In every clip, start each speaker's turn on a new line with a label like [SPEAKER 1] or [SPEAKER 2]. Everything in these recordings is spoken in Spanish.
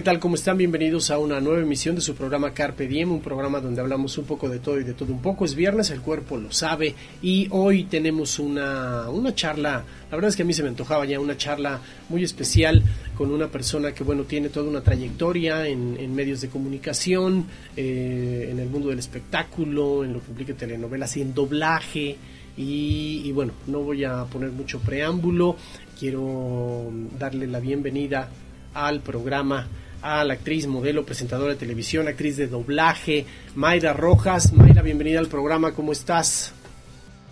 [SPEAKER 1] ¿qué tal? ¿Cómo están? Bienvenidos a una nueva emisión de su programa Carpe Diem, un programa donde hablamos un poco de todo y de todo un poco. Es viernes, el cuerpo lo sabe y hoy tenemos una, una charla, la verdad es que a mí se me antojaba ya una charla muy especial con una persona que, bueno, tiene toda una trayectoria en, medios de comunicación, eh, en el mundo del espectáculo, en lo que publica telenovelas y en doblaje. Y bueno, no voy a poner mucho preámbulo, quiero darle la bienvenida al programa a la actriz, modelo, presentadora de televisión, actriz de doblaje, Mayra Rojas. Mayra, bienvenida al programa, ¿cómo estás?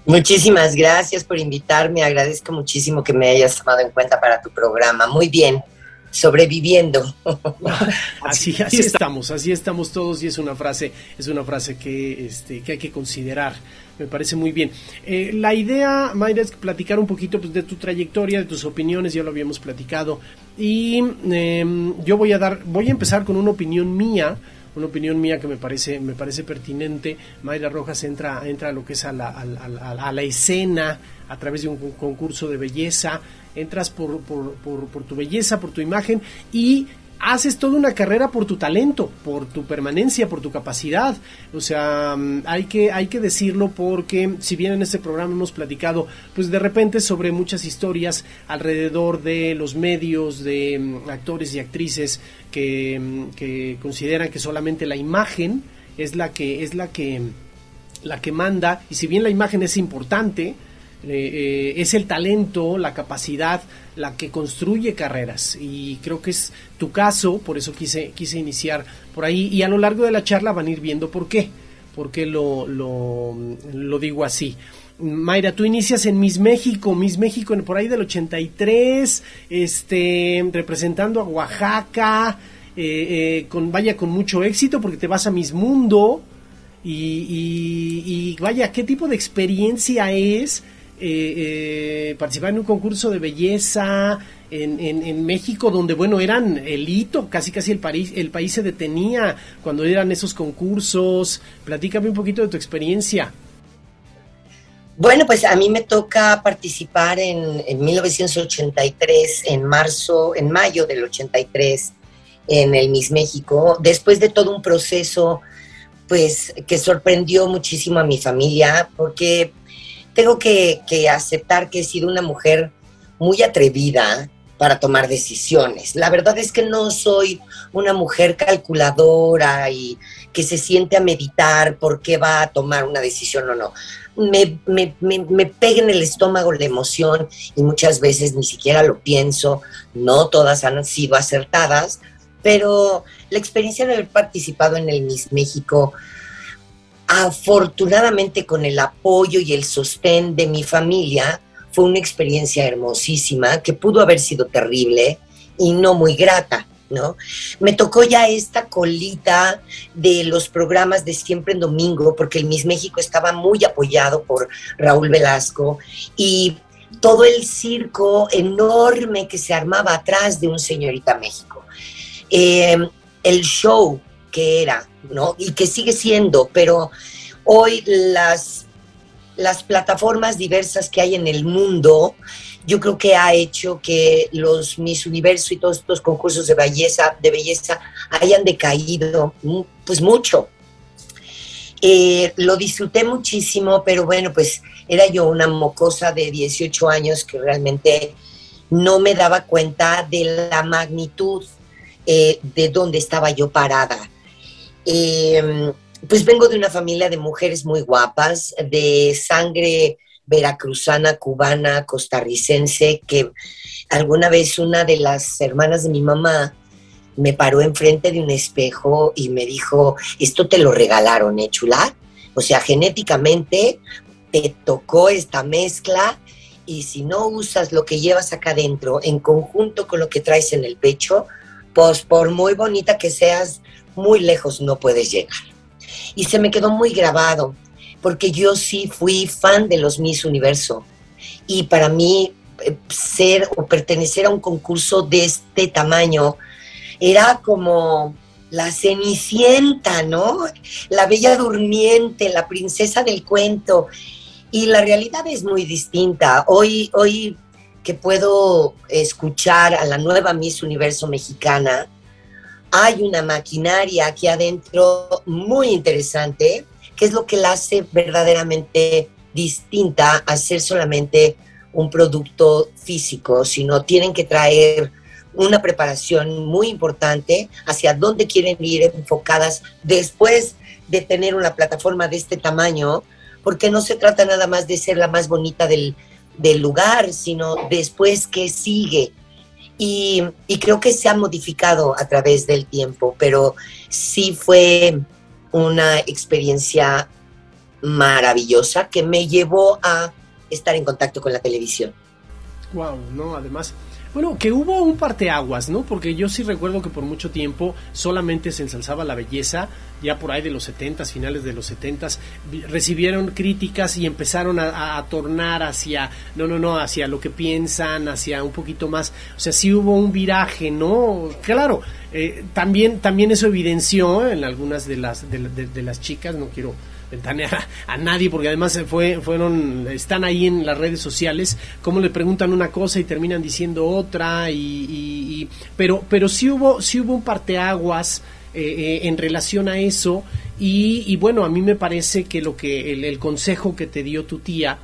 [SPEAKER 2] Muchísimas gracias por invitarme, agradezco muchísimo que me hayas tomado en cuenta para tu programa. Muy bien, sobreviviendo.
[SPEAKER 1] así, así estamos, así estamos todos y es una frase, es una frase que, este, que hay que considerar. Me parece muy bien. Eh, la idea, Mayra, es platicar un poquito pues, de tu trayectoria, de tus opiniones, ya lo habíamos platicado. Y em, yo voy a dar, voy a empezar con una opinión mía, una opinión mía que me parece, me parece pertinente. Mayra Rojas entra, entra a lo que es a la, a la escena a través de un concurso de belleza entras por, por, por, tu belleza, por tu imagen y haces toda una carrera por tu talento, por tu permanencia, por tu capacidad. O sea, mm, hay que, hay que decirlo porque si bien en este programa hemos platicado, pues de repente sobre muchas historias alrededor de los medios, de mm, actores y actrices mm, que consideran que solamente la imagen es la que, es la que, la que manda, y si bien la imagen es importante, eh, es el talento, la capacidad, la que construye carreras. Y creo que es tu caso, por eso quise, quise iniciar por ahí. Y a lo largo de la charla van a ir viendo por qué, por qué lo, lo, digo así. Mayra, tú inicias en Miss México, Miss México en, por ahí del 83, este, representando a Oaxaca, eh, eh, con, vaya con mucho éxito porque te vas a Miss Mundo. Y vaya, ¿qué tipo de experiencia es eh, eh, participar en un concurso de belleza en, en, México, donde, bueno, eran el hito, casi casi el, país, el país se detenía cuando eran esos concursos. Platícame un poquito de tu experiencia.
[SPEAKER 2] Bueno, pues a mí me toca participar en, en 1983, en marzo, en mayo del 83, en el Miss México, después de todo un proceso, pues que sorprendió muchísimo a mi familia, porque tengo que, aceptar que he sido una mujer muy atrevida para tomar decisiones. La verdad es que no soy una mujer calculadora y que se siente a meditar por qué va a tomar una decisión o no. Me, me, me, pega en el estómago la emoción y muchas veces ni siquiera lo pienso. No todas han sido acertadas, pero la experiencia de haber participado en el Miss México afortunadamente con el apoyo y el sostén de mi familia, fue una experiencia hermosísima que pudo haber sido terrible y no muy grata. ¿No? Me tocó ya esta colita de los programas de siempre en domingo, porque el Miss México estaba muy apoyado por Raúl Velasco y todo el circo enorme que se armaba atrás de un señorita México. Eh, el show que era, ¿no? Y que sigue siendo, pero hoy las, las plataformas diversas que hay en el mundo, yo creo que ha hecho que los Miss Universo y todos estos concursos de belleza, de belleza hayan decaído, pues mucho. Eh, lo disfruté muchísimo, pero bueno, pues era yo una mocosa de 18 años que realmente no me daba cuenta de la magnitud eh, de dónde estaba yo parada. Em, pues vengo de una familia de mujeres muy guapas, de sangre veracruzana, cubana, costarricense, que alguna vez una de las hermanas de mi mamá me paró enfrente de un espejo y me dijo, esto te lo regalaron, ¿eh, chula? O sea, genéticamente te tocó esta mezcla y si no usas lo que llevas acá adentro en conjunto con lo que traes en el pecho, pues por muy bonita que seas, muy lejos no puedes llegar. Y se me quedó muy grabado, porque yo sí fui fan de los Miss Universo. Y para mí eh, ser o pertenecer a un concurso de este tamaño era como la cenicienta, ¿no? La bella durmiente, la princesa del cuento. Y la realidad es muy distinta. Hoy, hoy que puedo escuchar a la nueva Miss Universo mexicana, hay una maquinaria aquí adentro muy interesante, que es lo que la hace verdaderamente distinta a ser solamente un producto físico, sino tienen que traer una preparación muy importante hacia dónde quieren ir enfocadas después de tener una plataforma de este tamaño, porque no se trata nada más de ser la más bonita del, lugar, sino después que sigue. Y, creo que se ha modificado a través del tiempo, pero sí fue una experiencia maravillosa que me llevó a estar en contacto con la televisión.
[SPEAKER 1] Wow, no, además bueno, que hubo un parteaguas, ¿no? Porque yo sí recuerdo que por mucho tiempo solamente se ensalzaba la belleza, ya por ahí de los 70 finales de los 70 recibieron críticas y empezaron a, tornar hacia, no, no, no, hacia lo que piensan, hacia un poquito más, o sea, sí hubo un viraje, ¿no? Claro, eh, también, también eso evidenció en algunas de las, de las chicas, no quiero a, nadie, porque además fue, fueron, están ahí en las redes sociales, como le preguntan una cosa y terminan diciendo otra, y, pero, pero sí hubo, sí hubo un parteaguas eh, eh, en relación a eso, y, bueno, a mí me parece que lo que el consejo que te dio tu tía,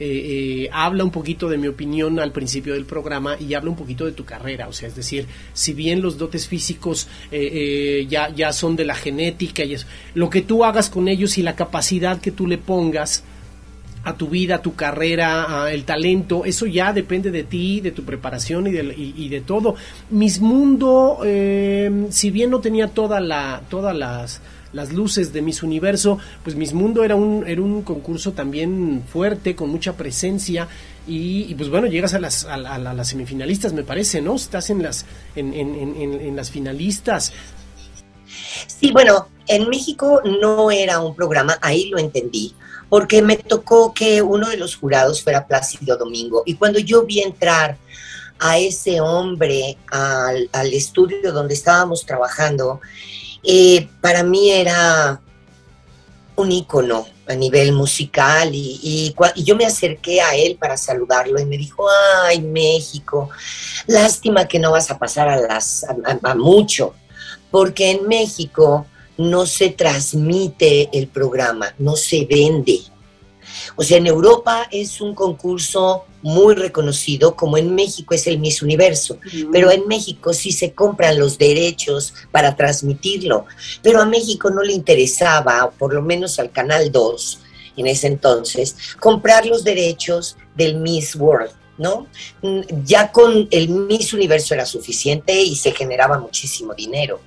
[SPEAKER 1] eh, eh, habla un poquito de mi opinión al principio del programa y habla un poquito de tu carrera. O sea, es decir, si bien los dotes físicos eh, ya, ya son de la genética y eso, lo que tú hagas con ellos y la capacidad que tú le pongas a tu vida, a tu carrera, el talento, eso ya depende de ti, de tu preparación y de, y de todo. Mis Mundo, si bien no tenía toda la, todas las las luces de Miss Universo, pues Miss Mundo era un, era un concurso también fuerte, con mucha presencia, y, pues bueno, llegas a las, a, las semifinalistas, me parece, ¿no? Estás en las, en, en, en, las finalistas.
[SPEAKER 2] Sí, bueno, en México no era un programa, ahí lo entendí, porque me tocó que uno de los jurados fuera Plácido Domingo, y cuando yo vi entrar a ese hombre al, al estudio donde estábamos trabajando, eh, para mí era un ícono a nivel musical y, yo me acerqué a él para saludarlo y me dijo, ay México, lástima que no vas a pasar a, las, a mucho, porque en México no se transmite el programa, no se vende. O sea, en Europa es un concurso muy reconocido, como en México es el Miss Universo, pero en México sí se compran los derechos para transmitirlo, pero a México no le interesaba, o por lo menos al Canal 2 en ese entonces, comprar los derechos del Miss World. ¿no? Ya con el Miss Universo era suficiente y se generaba muchísimo dinero.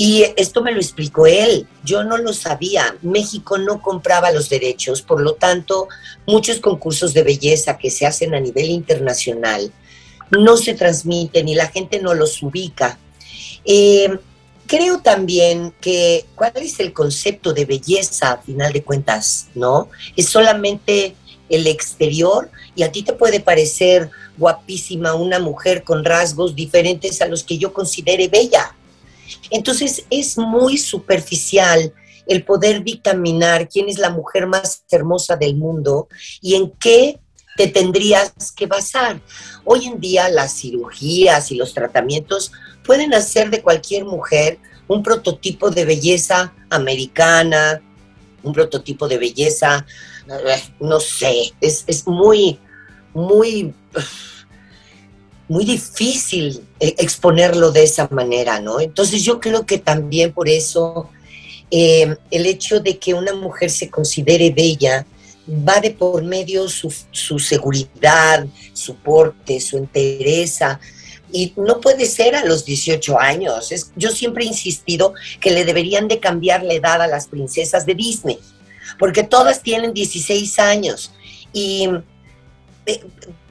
[SPEAKER 2] Y esto me lo explicó él, yo no lo sabía. México no compraba los derechos, por lo tanto, muchos concursos de belleza que se hacen a nivel internacional no se transmiten y la gente no los ubica. Eh, creo también que, ¿cuál es el concepto de belleza a final de cuentas? ¿No? Es solamente el exterior y a ti te puede parecer guapísima una mujer con rasgos diferentes a los que yo considere bella entonces es muy superficial el poder dictaminar quién es la mujer más hermosa del mundo y en qué te tendrías que basar. Hoy en día las cirugías y los tratamientos pueden hacer de cualquier mujer un prototipo de belleza americana, un prototipo de belleza, eh, no sé, es, es muy, muy muy difícil eh, exponerlo de esa manera, ¿no? Entonces yo creo que también por eso eh, el hecho de que una mujer se considere bella va de por medio su, seguridad, su porte, su entereza, y no puede ser a los 18 años. Es, yo siempre he insistido que le deberían de cambiar la edad a las princesas de Disney, porque todas tienen 16 años y eh,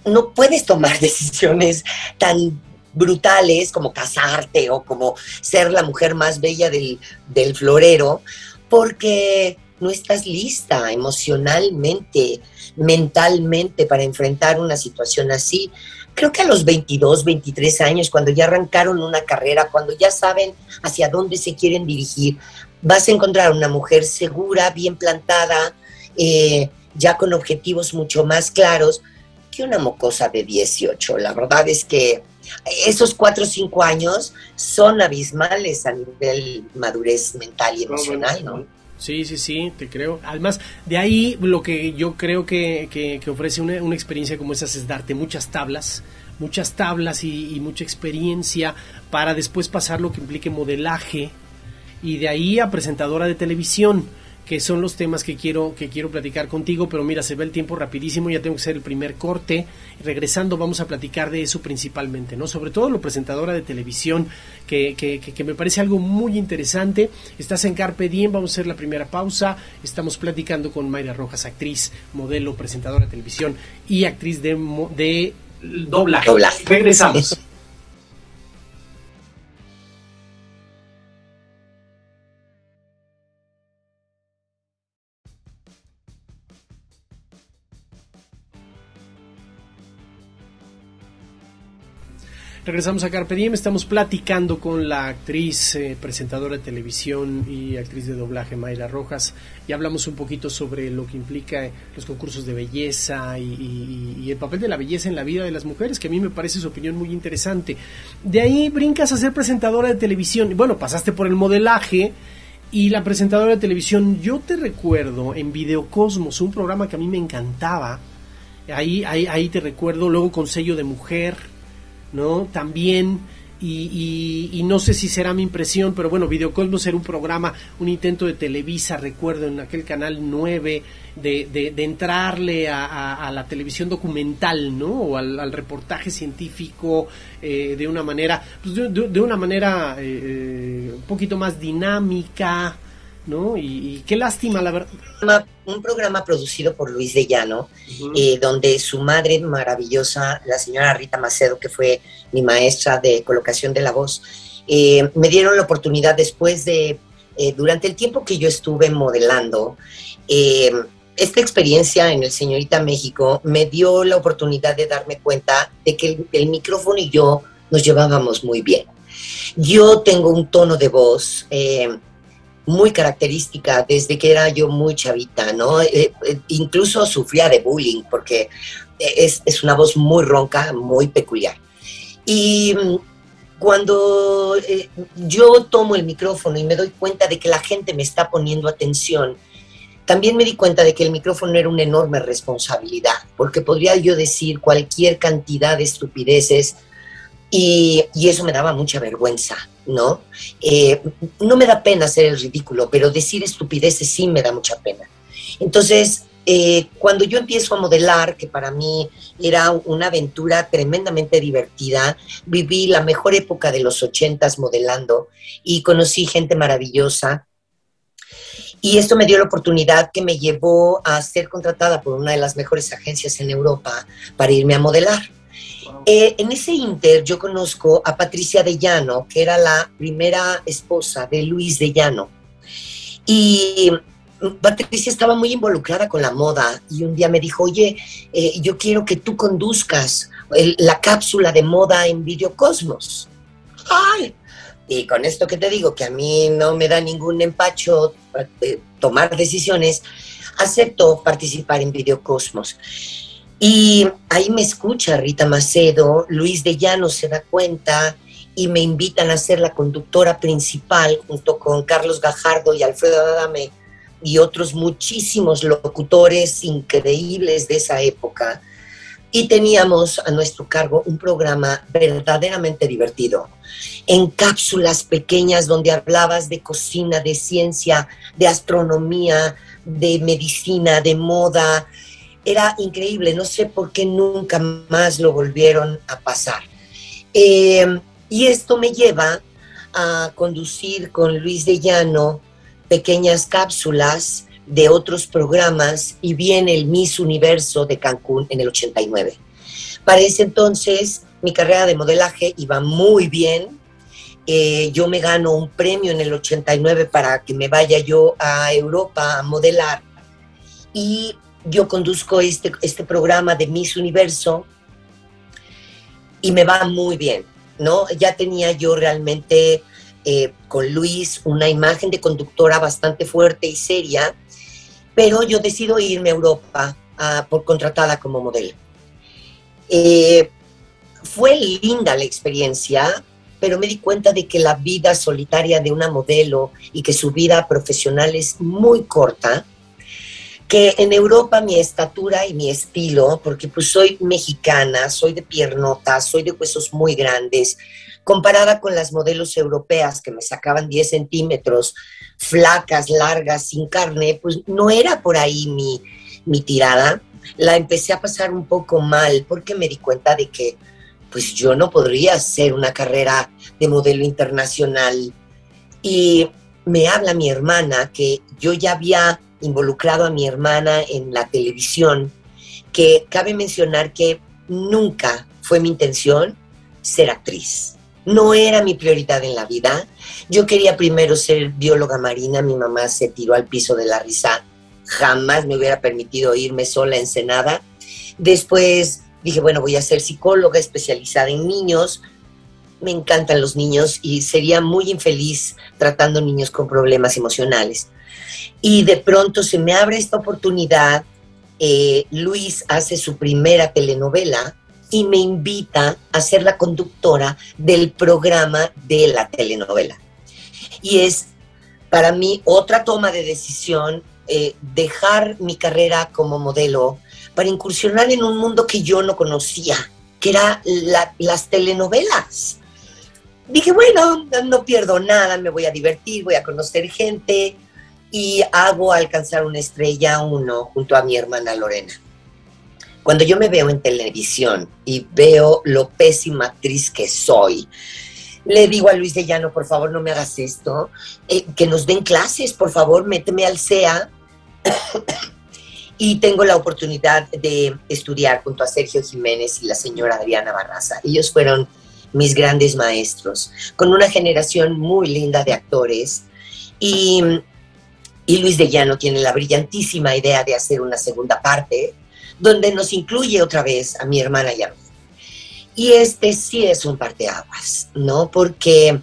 [SPEAKER 2] no puedes tomar decisiones tan brutales como casarte o como ser la mujer más bella del, florero, porque no estás lista emocionalmente, mentalmente para enfrentar una situación así. Creo que a los 22, 23 años, cuando ya arrancaron una carrera, cuando ya saben hacia dónde se quieren dirigir, vas a encontrar una mujer segura, bien plantada, eh, ya con objetivos mucho más claros, que una mocosa de 18. La verdad es que esos cuatro o cinco años son abismales a nivel madurez mental y emocional, ¿no?
[SPEAKER 1] Sí, sí, sí, te creo. Además, de ahí lo que yo creo que, que, ofrece una, una, experiencia como esa es darte muchas tablas, muchas tablas y, y, mucha experiencia para después pasar lo que implique modelaje y de ahí a presentadora de televisión que son los temas que quiero, que quiero platicar contigo, pero mira, se ve el tiempo rapidísimo, ya tengo que hacer el primer corte. Regresando vamos a platicar de eso principalmente, ¿no? Sobre todo lo presentadora de televisión, que, que, que, me parece algo muy interesante. Estás en Carpe Diem, vamos a hacer la primera pausa. Estamos platicando con Mayra Rojas, actriz, modelo, presentadora de televisión y actriz de, de doblaje. Regresamos. Regresamos a Carpe Diem, estamos platicando con la actriz, eh, presentadora de televisión y actriz de doblaje Mayra Rojas y hablamos un poquito sobre lo que implica los concursos de belleza y, el papel de la belleza en la vida de las mujeres, que a mí me parece su opinión muy interesante. De ahí brincas a ser presentadora de televisión, bueno, pasaste por el modelaje y la presentadora de televisión, yo te recuerdo en Videocosmos, un programa que a mí me encantaba, ahí, ahí, ahí te recuerdo luego con sello de mujer, ¿no? También, y, y, no sé si será mi impresión, pero bueno, Videocosmos era un programa, un intento de Televisa, recuerdo, en aquel canal 9, de, de, entrarle a, la televisión documental, ¿no? O al, reportaje científico eh, de una manera, pues de, una manera eh, eh, un poquito más dinámica, ¿no? Y, qué lástima, la verdad.
[SPEAKER 2] Un programa producido por Luis de Llano, eh, donde su madre maravillosa, la señora Rita Macedo, que fue mi maestra de colocación de la voz, eh, me dieron la oportunidad después de, eh, durante el tiempo que yo estuve modelando, esta experiencia en el Señorita México me dio la oportunidad de darme cuenta de que el, el micrófono y yo nos llevábamos muy bien. Yo tengo un tono de voz muy característica desde que era yo muy chavita, ¿no? Eh, eh, incluso sufría de bullying porque es, es, una voz muy ronca, muy peculiar. Y mm, cuando eh, yo tomo el micrófono y me doy cuenta de que la gente me está poniendo atención, también me di cuenta de que el micrófono era una enorme responsabilidad, porque podría yo decir cualquier cantidad de estupideces y, eso me daba mucha vergüenza, ¿no? Eh, no me da pena hacer el ridículo, pero decir estupideces sí me da mucha pena. Entonces, eh, cuando yo empiezo a modelar, que para mí era una aventura tremendamente divertida, viví la mejor época de los ochentas modelando y conocí gente maravillosa. Y esto me dio la oportunidad que me llevó a ser contratada por una de las mejores agencias en Europa para irme a modelar. Eh, en ese inter yo conozco a Patricia de Llano, que era la primera esposa de Luis de Llano. Y Patricia estaba muy involucrada con la moda y un día me dijo, oye, eh, yo quiero que tú conduzcas la cápsula de moda en Videocosmos. ¡Ay! Y con esto que te digo, que a mí no me da ningún empacho eh, tomar decisiones, acepto participar en Videocosmos. Y ahí me escucha Rita Macedo, Luis de Llano se da cuenta y me invitan a ser la conductora principal junto con Carlos Gajardo y Alfredo Adame y otros muchísimos locutores increíbles de esa época. Y teníamos a nuestro cargo un programa verdaderamente divertido, en cápsulas pequeñas donde hablabas de cocina, de ciencia, de astronomía, de medicina, de moda, era increíble, no sé por qué nunca más lo volvieron a pasar. Em, y esto me lleva a conducir con Luis de Llano pequeñas cápsulas de otros programas y viene el Miss Universo de Cancún en el 89. Para ese entonces mi carrera de modelaje iba muy bien. Eh, yo me gano un premio en el 89 para que me vaya yo a Europa a modelar. Y yo conduzco este, este programa de Miss Universo y me va muy bien, ¿no? Ya tenía yo realmente eh, con Luis una imagen de conductora bastante fuerte y seria, pero yo decido irme a Europa por contratada como modelo. Eh, fue linda la experiencia, pero me di cuenta de que la vida solitaria de una modelo y que su vida profesional es muy corta, que en Europa mi estatura y mi estilo, porque pues soy mexicana, soy de piernotas, soy de huesos muy grandes, comparada con las modelos europeas que me sacaban 10 centímetros, flacas, largas, sin carne, pues no era por ahí mi, mi tirada. La empecé a pasar un poco mal porque me di cuenta de que pues yo no podría hacer una carrera de modelo internacional. Y me habla mi hermana que yo ya había involucrado a mi hermana en la televisión, que cabe mencionar que nunca fue mi intención ser actriz. No era mi prioridad en la vida. Yo quería primero ser bióloga marina, mi mamá se tiró al piso de la risa, jamás me hubiera permitido irme sola en Senada. Después dije, bueno, voy a ser psicóloga especializada en niños. Me encantan los niños y sería muy infeliz tratando niños con problemas emocionales. Y de pronto se me abre esta oportunidad. Eh, Luis hace su primera telenovela y me invita a ser la conductora del programa de la telenovela. Y es para mí otra toma de decisión, eh, dejar mi carrera como modelo para incursionar en un mundo que yo no conocía, que era las telenovelas. Dije, bueno, no pierdo nada, me voy a divertir, voy a conocer gente, y hago alcanzar una estrella uno junto a mi hermana Lorena. Cuando yo me veo en televisión y veo lo pésima actriz que soy, le digo a Luis de Llano, por favor, no me hagas esto, eh, que nos den clases, por favor, méteme al CEA. y tengo la oportunidad de estudiar junto a Sergio Jiménez y la señora Adriana Barraza. Ellos fueron mis grandes maestros, con una generación muy linda de actores. Y y Luis de Llano tiene la brillantísima idea de hacer una segunda parte, donde nos incluye otra vez a mi hermana y a mí. Y este sí es un parteaguas, ¿no? Porque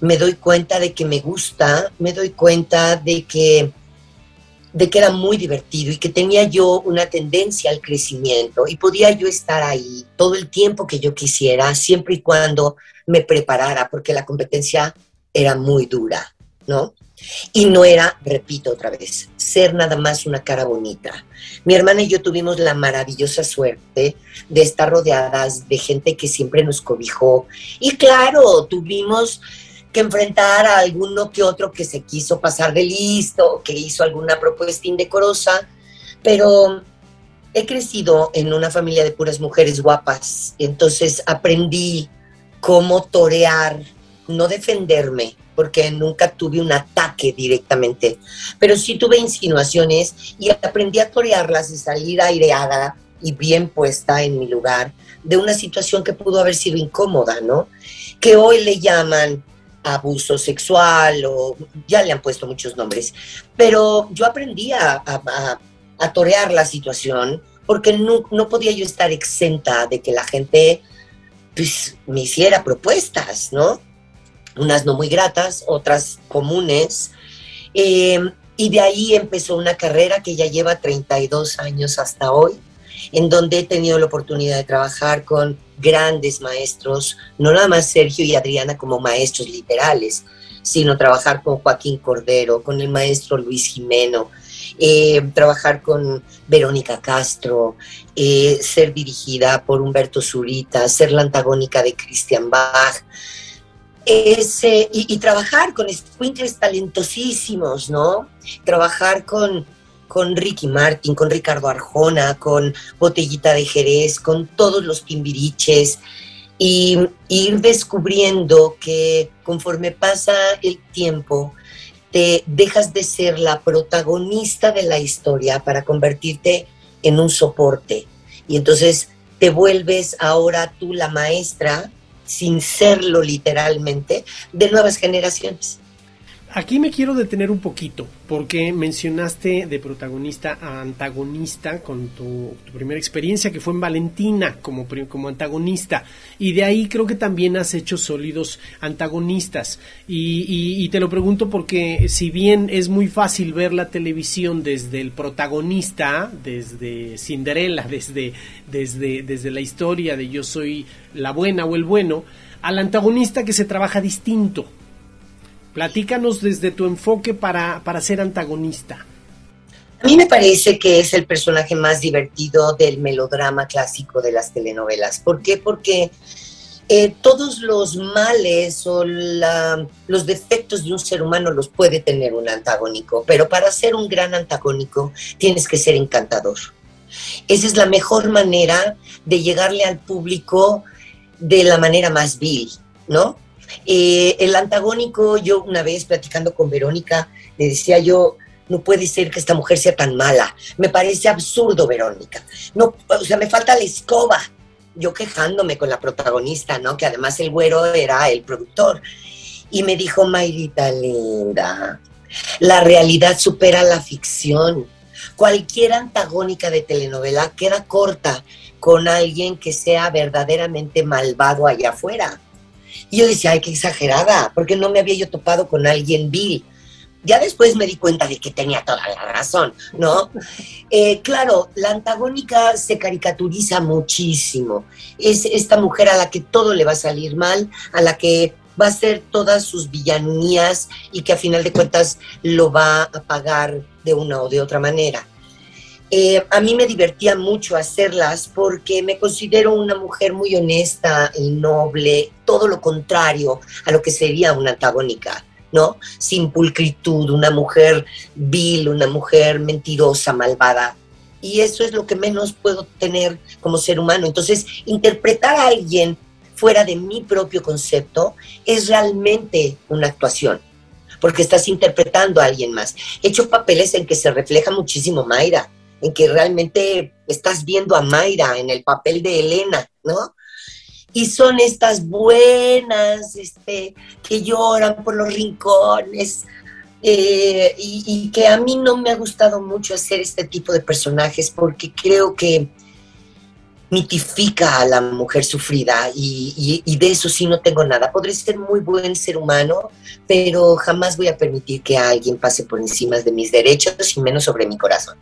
[SPEAKER 2] me doy cuenta de que me gusta, me doy cuenta de que, de que era muy divertido y que tenía yo una tendencia al crecimiento y podía yo estar ahí todo el tiempo que yo quisiera, siempre y cuando me preparara, porque la competencia era muy dura, ¿no? Y no era, repito otra vez, ser nada más una cara bonita. Mi hermana y yo tuvimos la maravillosa suerte de estar rodeadas de gente que siempre nos cobijó. Y claro, tuvimos que enfrentar a alguno que otro que se quiso pasar de listo, que hizo alguna propuesta indecorosa, pero he crecido en una familia de puras mujeres guapas, entonces aprendí cómo torear, no defenderme, porque nunca tuve un ataque directamente, pero sí tuve insinuaciones y aprendí a torearlas y salir aireada y bien puesta en mi lugar de una situación que pudo haber sido incómoda, ¿no? Que hoy le llaman abuso sexual o ya le han puesto muchos nombres, pero yo aprendí a, a, torear la situación porque no, podía yo estar exenta de que la gente pues, me hiciera propuestas, ¿no? unas no muy gratas, otras comunes. Eh, y de ahí empezó una carrera que ya lleva 32 años hasta hoy, en donde he tenido la oportunidad de trabajar con grandes maestros, no nada más Sergio y Adriana como maestros literales, sino trabajar con Joaquín Cordero, con el maestro Luis Jimeno, eh, trabajar con Verónica Castro, eh, ser dirigida por Humberto Zurita, ser la antagónica de Christian Bach y, trabajar con squinkles talentosísimos, ¿no? Trabajar con, con Ricky Martin, con Ricardo Arjona, con Botellita de Jerez, con todos los timbiriches, y ir descubriendo que conforme pasa el tiempo, te dejas de ser la protagonista de la historia para convertirte en un soporte. Y entonces te vuelves ahora tú la maestra sin serlo literalmente, de nuevas generaciones.
[SPEAKER 1] Aquí me quiero detener un poquito, porque mencionaste de protagonista a antagonista con tu, primera experiencia, que fue en Valentina como, como antagonista, y de ahí creo que también has hecho sólidos antagonistas. Y, te lo pregunto porque si bien es muy fácil ver la televisión desde el protagonista, desde Cinderella, desde, desde, desde la historia de yo soy la buena o el bueno, al antagonista que se trabaja distinto Platícanos desde tu enfoque para, ser antagonista.
[SPEAKER 2] A mí me parece que es el personaje más divertido del melodrama clásico de las telenovelas. ¿Por qué? Porque eh, todos los males o los defectos de un ser humano los puede tener un antagónico, pero para ser un gran antagónico tienes que ser encantador. Esa es la mejor manera de llegarle al público de la manera más vil, ¿no? Eh, el antagónico, yo una vez platicando con Verónica, le decía yo, no puede ser que esta mujer sea tan mala. Me parece absurdo, Verónica. No, o sea, me falta la escoba. Yo quejándome con la protagonista, ¿no? Que además el güero era el productor. Y me dijo, Mayrita linda, la realidad supera la ficción. Cualquier antagónica de telenovela queda corta con alguien que sea verdaderamente malvado allá afuera. Y yo decía, ay, qué exagerada, porque no me había yo topado con alguien vil. Ya después me di cuenta de que tenía toda la razón, ¿no? Eh, claro, la antagónica se caricaturiza muchísimo. Es esta mujer a la que todo le va a salir mal, a la que va a hacer todas sus villanías y que a final de cuentas lo va a pagar de una o de otra manera. Eh, a mí me divertía mucho hacerlas porque me considero una mujer muy honesta y noble, todo lo contrario a lo que sería una antagónica, ¿no? Sin pulcritud, una mujer vil, una mujer mentirosa, malvada. Y eso es lo que menos puedo tener como ser humano. Entonces, interpretar a alguien fuera de mi propio concepto es realmente una actuación porque estás interpretando a alguien más. He hecho papeles en que se refleja muchísimo Mayra en que realmente estás viendo a Mayra en el papel de Elena, ¿no? Y son estas buenas, este, que lloran por los rincones, eh, y, que a mí no me ha gustado mucho hacer este tipo de personajes porque creo que mitifica a la mujer sufrida y, y, de eso sí no tengo nada. Podré ser muy buen ser humano, pero jamás voy a permitir que alguien pase por encima de mis derechos y menos sobre mi corazón.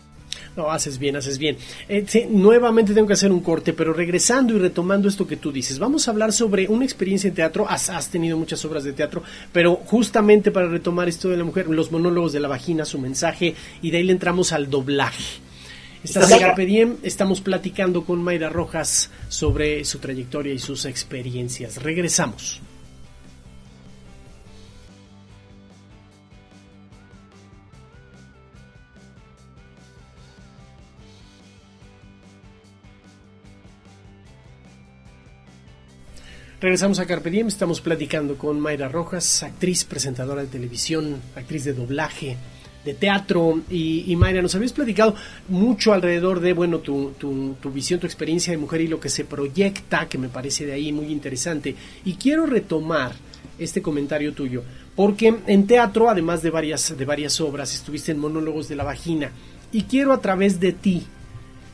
[SPEAKER 1] No, haces bien, haces bien. Eh, nuevamente tengo que hacer un corte, pero regresando y retomando esto que tú dices, vamos a hablar sobre una experiencia en teatro. Has, has tenido muchas obras de teatro, pero justamente para retomar esto de la mujer, los monólogos de la vagina, su mensaje, y de ahí le entramos al doblaje. Estás en Carpe Diem, estamos platicando con Mayra Rojas sobre su trayectoria y sus experiencias. Regresamos. Regresamos a Carpe Diem, estamos platicando con Mayra Rojas, actriz, presentadora de televisión, actriz de doblaje, de teatro. Y, Mayra, nos habías platicado mucho alrededor de, bueno, tu, tu, tu, visión, tu experiencia de mujer y lo que se proyecta, que me parece de ahí muy interesante. Y quiero retomar este comentario tuyo, porque en teatro, además de varias, de varias obras, estuviste en Monólogos de la Vagina. Y quiero a través de ti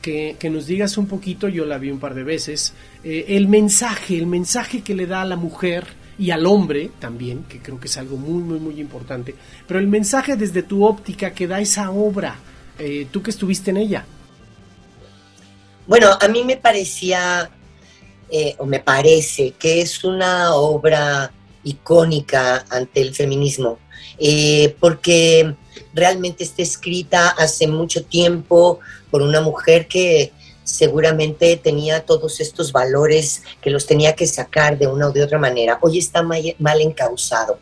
[SPEAKER 1] que, nos digas un poquito, yo la vi un par de veces, eh, el mensaje, el mensaje que le da a la mujer y al hombre también, que creo que es algo muy, muy, muy importante, pero el mensaje desde tu óptica que da esa obra, eh, tú que estuviste en ella.
[SPEAKER 2] Bueno, a mí me parecía, eh, o me parece, que es una obra icónica ante el feminismo, porque realmente está escrita hace mucho tiempo por una mujer que seguramente tenía todos estos valores que los tenía que sacar de una o de otra manera. Hoy está mal, encausado.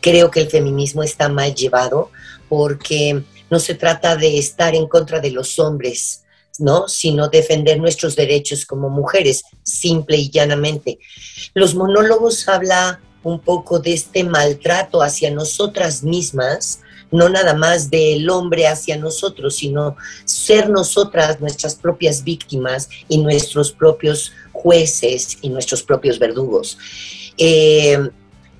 [SPEAKER 2] Creo que el feminismo está mal llevado porque no se trata de estar en contra de los hombres, ¿no? Sino defender nuestros derechos como mujeres, simple y llanamente. Los monólogos habla un poco de este maltrato hacia nosotras mismas, no nada más del hombre hacia nosotros, sino ser nosotras nuestras propias víctimas y nuestros propios jueces y nuestros propios verdugos. Eh,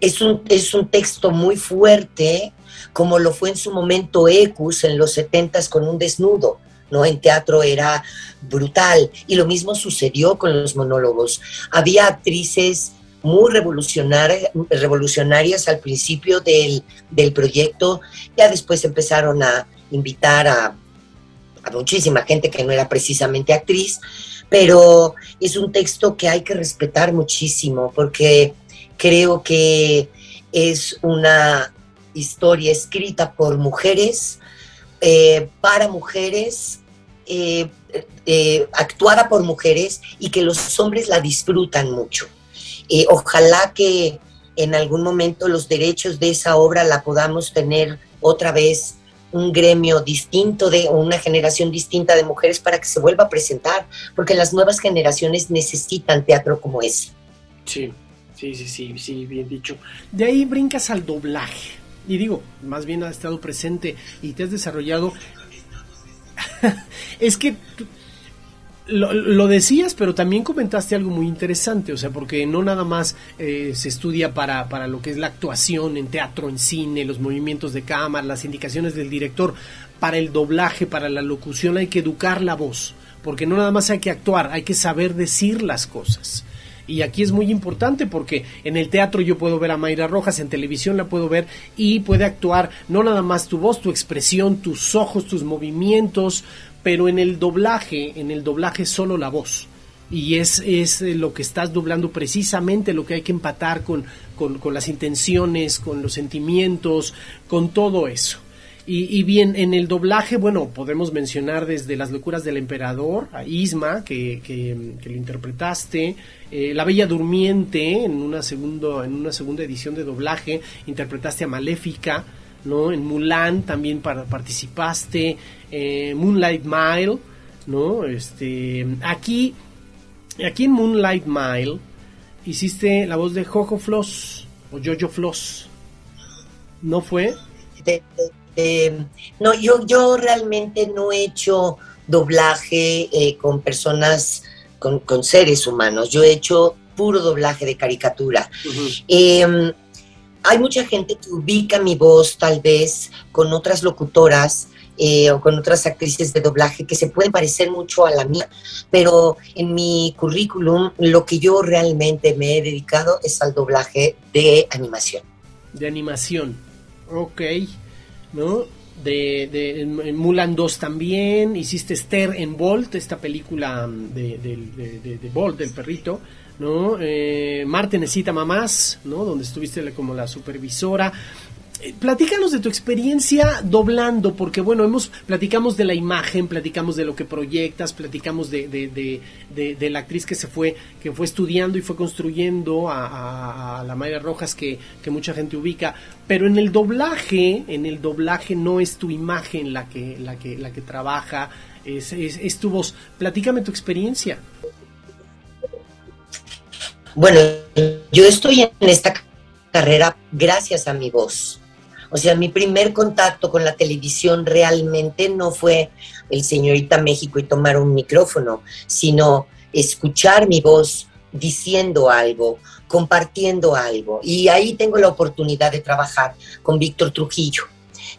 [SPEAKER 2] es un, es un texto muy fuerte, como lo fue en su momento Ecus en los setentas con un desnudo. ¿no? En teatro era brutal. Y lo mismo sucedió con los monólogos. Había actrices muy revolucionarias, revolucionarias al principio del, del, proyecto, ya después empezaron a invitar a, muchísima gente que no era precisamente actriz, pero es un texto que hay que respetar muchísimo porque creo que es una historia escrita por mujeres, eh, para mujeres, eh, eh, actuada por mujeres y que los hombres la disfrutan mucho. Ojalá que en algún momento los derechos de esa obra la podamos tener otra vez un gremio distinto de una generación distinta de mujeres para que se vuelva a presentar, porque las nuevas generaciones necesitan teatro como ese.
[SPEAKER 1] Sí, sí, sí, sí, sí, bien dicho. De ahí brincas al doblaje. Y digo, más bien has estado presente y te has desarrollado. es que lo, decías, pero también comentaste algo muy interesante, o sea, porque no nada más eh, se estudia para, para lo que es la actuación en teatro, en cine, los movimientos de cámara, las indicaciones del director, para el doblaje, para la locución hay que educar la voz, porque no nada más hay que actuar, hay que saber decir las cosas. Y aquí es muy importante porque en el teatro yo puedo ver a Mayra Rojas, en televisión la puedo ver y puede actuar no nada más tu voz, tu expresión, tus ojos, tus movimientos, pero en el doblaje, en el doblaje solo la voz. Y es, es lo que estás doblando precisamente lo que hay que empatar con, con, las intenciones, con los sentimientos, con todo eso. Y, bien, en el doblaje, bueno, podemos mencionar desde Las locuras del emperador, a Isma, que, que, lo interpretaste, eh, La Bella Durmiente, en una, segundo, en una segunda edición de doblaje, interpretaste a Maléfica, ¿no? En Mulan también participaste, eh, Moonlight Mile, ¿no? Este, aquí, aquí en Moonlight Mile hiciste la voz de Jojo Floss o Jojo Floss, ¿no fue?
[SPEAKER 2] No, yo, yo realmente no he hecho doblaje eh, con personas, con, seres humanos, yo he hecho puro doblaje de caricatura. Hay mucha gente que ubica mi voz tal vez con otras locutoras eh, o con otras actrices de doblaje que se pueden parecer mucho a la mía, pero en mi currículum lo que yo realmente me he dedicado es al doblaje de animación.
[SPEAKER 1] De animación, ok, ¿no? De, de en Mulan 2 también, hiciste Esther en Bolt, esta película de, de, de Bolt, del perrito, ¿no? Eh, Marte necesita mamás, ¿no? Donde estuviste como la supervisora. Eh, platícanos de tu experiencia doblando, porque bueno, hemos platicamos de la imagen, platicamos de lo que proyectas, platicamos de, de, la actriz que se fue, que fue estudiando y fue construyendo a, la Mayra Rojas que, mucha gente ubica, pero en el doblaje, en el doblaje no es tu imagen la que, la que, la que trabaja, es, es, es tu voz. Platícame tu experiencia.
[SPEAKER 2] Bueno, yo estoy en esta carrera gracias a mi voz. O sea, mi primer contacto con la televisión realmente no fue el señorita México y tomar un micrófono, sino escuchar mi voz diciendo algo, compartiendo algo. Y ahí tengo la oportunidad de trabajar con Víctor Trujillo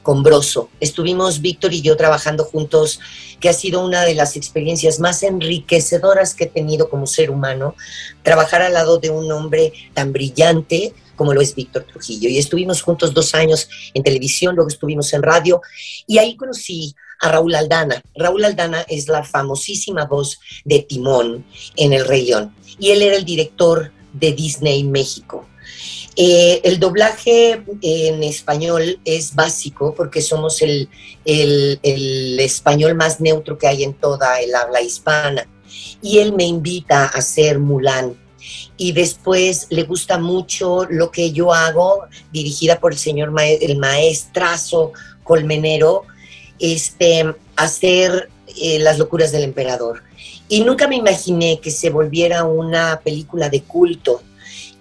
[SPEAKER 2] con Broso. Estuvimos Víctor y yo trabajando juntos, que ha sido una de las experiencias más enriquecedoras que he tenido como ser humano, trabajar al lado de un hombre tan brillante como lo es Víctor Trujillo. Y estuvimos juntos dos años en televisión, luego estuvimos en radio, y ahí conocí a Raúl Aldana. Raúl Aldana es la famosísima voz de Timón en El Rey León, y él era el director de Disney México. Eh, el doblaje en español es básico porque somos el, español más neutro que hay en toda el habla hispana. Y él me invita a hacer Mulan. Y después le gusta mucho lo que yo hago, dirigida por el señor el maestrazo colmenero, este, hacer eh, Las locuras del emperador. Y nunca me imaginé que se volviera una película de culto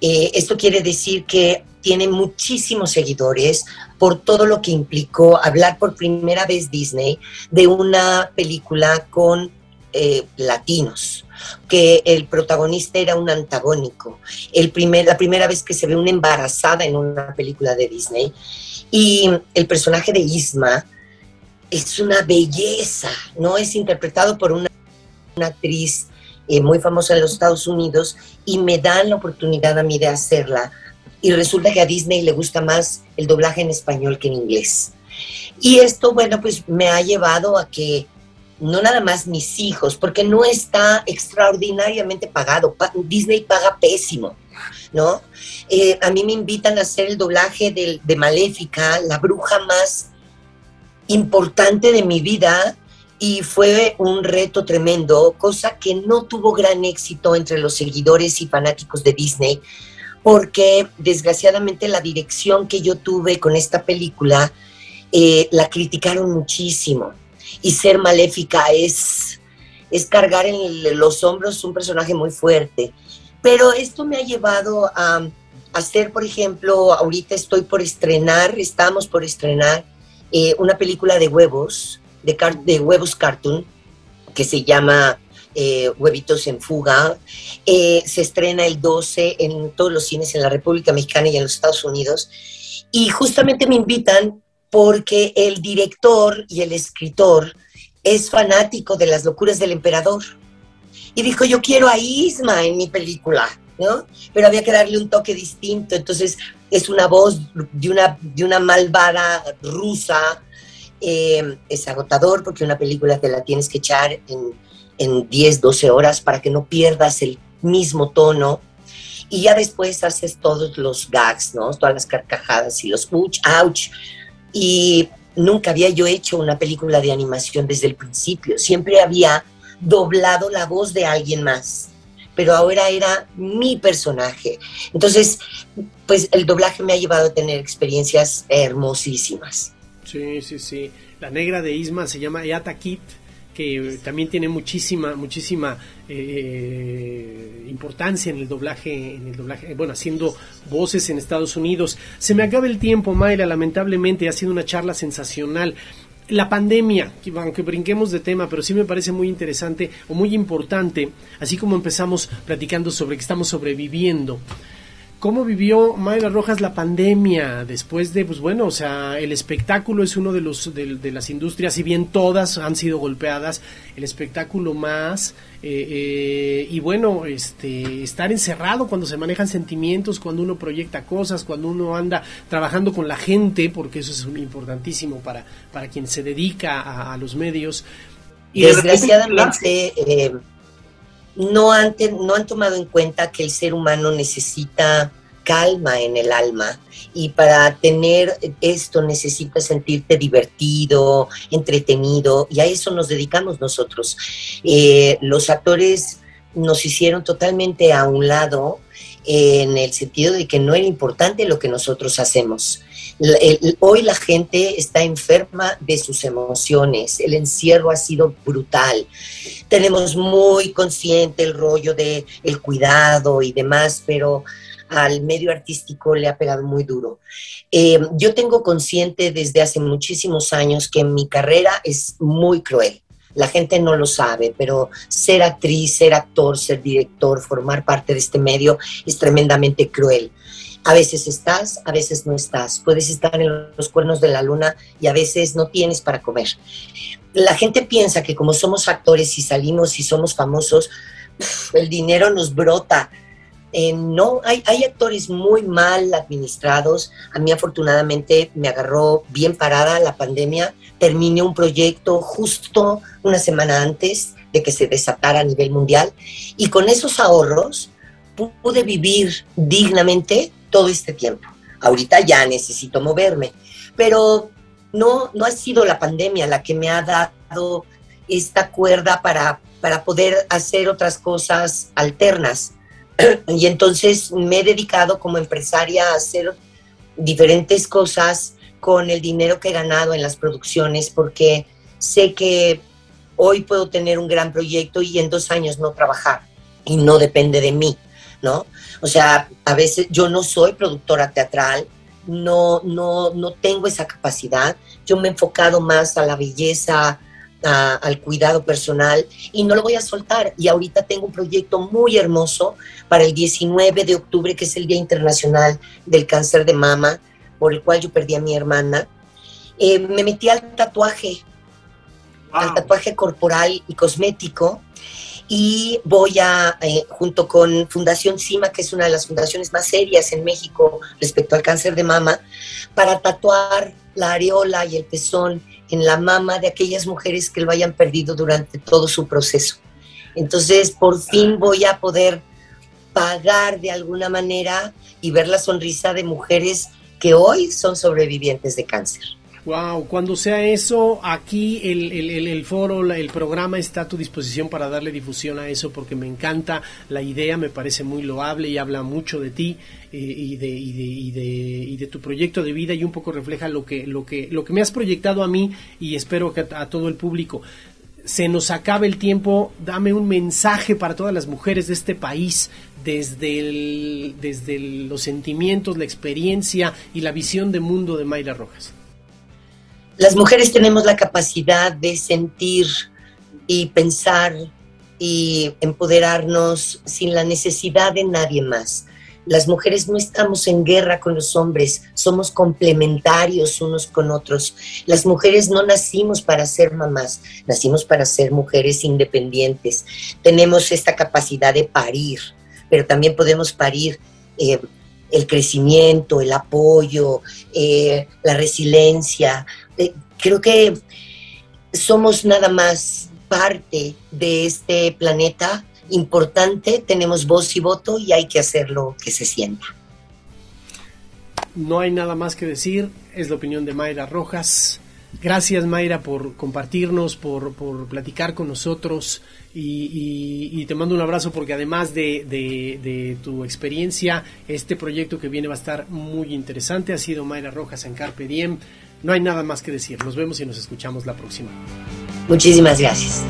[SPEAKER 2] eh, esto quiere decir que tiene muchísimos seguidores por todo lo que implicó hablar por primera vez Disney de una película con eh, latinos. Que el protagonista era un antagónico. El primer, la primera vez que se ve una embarazada en una película de Disney. Y el personaje de Isma es una belleza, ¿no? Es interpretado por una, actriz eh, muy famosa en los Estados Unidos y me dan la oportunidad a mí de hacerla. Y resulta que a Disney le gusta más el doblaje en español que en inglés. Y esto, bueno, pues me ha llevado a que no nada más mis hijos, porque no está extraordinariamente pagado. Disney paga pésimo, ¿no? Eh, a mí me invitan a hacer el doblaje de, Maléfica, la bruja más importante de mi vida y fue un reto tremendo, cosa que no tuvo gran éxito entre los seguidores y fanáticos de Disney, porque desgraciadamente la dirección que yo tuve con esta película eh, la criticaron muchísimo. Y ser maléfica es, es cargar en los hombros un personaje muy fuerte. Pero esto me ha llevado a hacer, por ejemplo, ahorita estoy por estrenar, estamos por estrenar eh, una película de huevos, de, de, huevos cartoon, que se llama eh, Huevitos en Fuga. Eh, se estrena el 12 en todos los cines en la República Mexicana y en los Estados Unidos. Y justamente me invitan porque el director y el escritor es fanático de las locuras del emperador. Y dijo, yo quiero a Isma en mi película, ¿no? Pero había que darle un toque distinto. Entonces es una voz de una, de una malvada rusa. Eh, es agotador porque una película te la tienes que echar en, en 10, 12 horas para que no pierdas el mismo tono. Y ya después haces todos los gags, ¿no? Todas las carcajadas y los ouch, ouch. Y nunca había yo hecho una película de animación desde el principio. Siempre había doblado la voz de alguien más pero ahora era mi personaje. Entonces, pues el doblaje me ha llevado a tener experiencias hermosísimas.
[SPEAKER 1] Sí, sí, sí. La negra de Isma se llama Yata Kit que también tiene muchísima muchísima eh, importancia en el doblaje en el doblaje bueno haciendo voces en Estados Unidos se me acaba el tiempo Mayra lamentablemente ha sido una charla sensacional la pandemia, aunque brinquemos de tema, pero sí me parece muy interesante o muy importante, así como empezamos platicando sobre que estamos sobreviviendo. ¿Cómo vivió Mayra Rojas la pandemia después de, pues bueno, o sea, el espectáculo es uno de los de, las industrias, si bien todas han sido golpeadas, el espectáculo más eh, eh, y bueno, este, estar encerrado cuando se manejan sentimientos, cuando uno proyecta cosas, cuando uno anda trabajando con la gente, porque eso es importantísimo para para quien se dedica a, los medios.
[SPEAKER 2] Y desgraciadamente no han, no han tomado en cuenta que el ser humano necesita calma en el alma y para tener esto necesitas sentirte divertido, entretenido y a eso nos dedicamos nosotros. Eh, los actores nos hicieron totalmente a un lado en el sentido de que no era importante lo que nosotros hacemos. Hoy la gente está enferma de sus emociones, el encierro ha sido brutal. Tenemos muy consciente el rollo de el cuidado y demás, pero al medio artístico le ha pegado muy duro. Eh, yo tengo consciente desde hace muchísimos años que mi carrera es muy cruel la gente no lo sabe, pero ser actriz, ser actor, ser director, formar parte de este medio es tremendamente cruel. A veces estás, a veces no estás. Puedes estar en los cuernos de la luna y a veces no tienes para comer. La gente piensa que como somos actores y salimos y somos famosos, el dinero nos brota. Eh, no, hay, hay actores muy mal administrados. A mí afortunadamente me agarró bien parada la pandemia. Terminé un proyecto justo una semana antes de que se desatara a nivel mundial y con esos ahorros pude vivir dignamente todo este tiempo. Ahorita ya necesito moverme, pero no, no ha sido la pandemia la que me ha dado esta cuerda para, para poder hacer otras cosas alternas y entonces me he dedicado como empresaria a hacer diferentes cosas con el dinero que he ganado en las producciones porque sé que hoy puedo tener un gran proyecto y en dos años no trabajar y no depende de mí, ¿no? O sea, a veces yo no soy productora teatral, no, no, no tengo esa capacidad, yo me he enfocado más a la belleza al cuidado personal y no lo voy a soltar. Y ahorita tengo un proyecto muy hermoso para el 19 de octubre, que es el Día Internacional del Cáncer de Mama, por el cual yo perdí a mi hermana. Eh, me metí al tatuaje, al tatuaje corporal y cosmético. Y voy a, eh, junto con Fundación CIMA, que es una de las fundaciones más serias en México respecto al cáncer de mama, para tatuar la areola y el pezón en la mama de aquellas mujeres que lo hayan perdido durante todo su proceso. Entonces, por fin voy a poder pagar de alguna manera y ver la sonrisa de mujeres que hoy son sobrevivientes de cáncer.
[SPEAKER 1] Wow, cuando sea eso, aquí el, el, el, foro, el programa está a tu disposición para darle difusión a eso porque me encanta la idea, me parece muy loable y habla mucho de ti eh, y, de, y, de, y, de, y de tu proyecto de vida y un poco refleja lo que, lo que, lo que me has proyectado a mí y espero que a, todo el público se nos acabe el tiempo, dame un mensaje para todas las mujeres de este país, desde, el, desde los sentimientos, la experiencia y la visión de mundo de Mayra Rojas.
[SPEAKER 2] Las mujeres tenemos la capacidad de sentir y pensar y empoderarnos sin la necesidad de nadie más. Las mujeres no estamos en guerra con los hombres, somos complementarios unos con otros. Las mujeres no nacimos para ser mamás, nacimos para ser mujeres independientes. Tenemos esta capacidad de parir, pero también podemos parir eh, el crecimiento, el apoyo, eh, la resiliencia. Eh, creo que somos nada más parte de este planeta importante, tenemos voz y voto y hay que hacerlo que se sienta.
[SPEAKER 1] No hay nada más que decir, es la opinión de Mayra Rojas. Gracias Mayra por compartirnos, por, por platicar con nosotros y, te mando un abrazo porque además de, de, tu experiencia, este proyecto que viene va a estar muy interesante. Ha sido Mayra Rojas en Carpe Diem. No hay nada más que decir. Nos vemos y nos escuchamos la próxima.
[SPEAKER 2] Muchísimas gracias.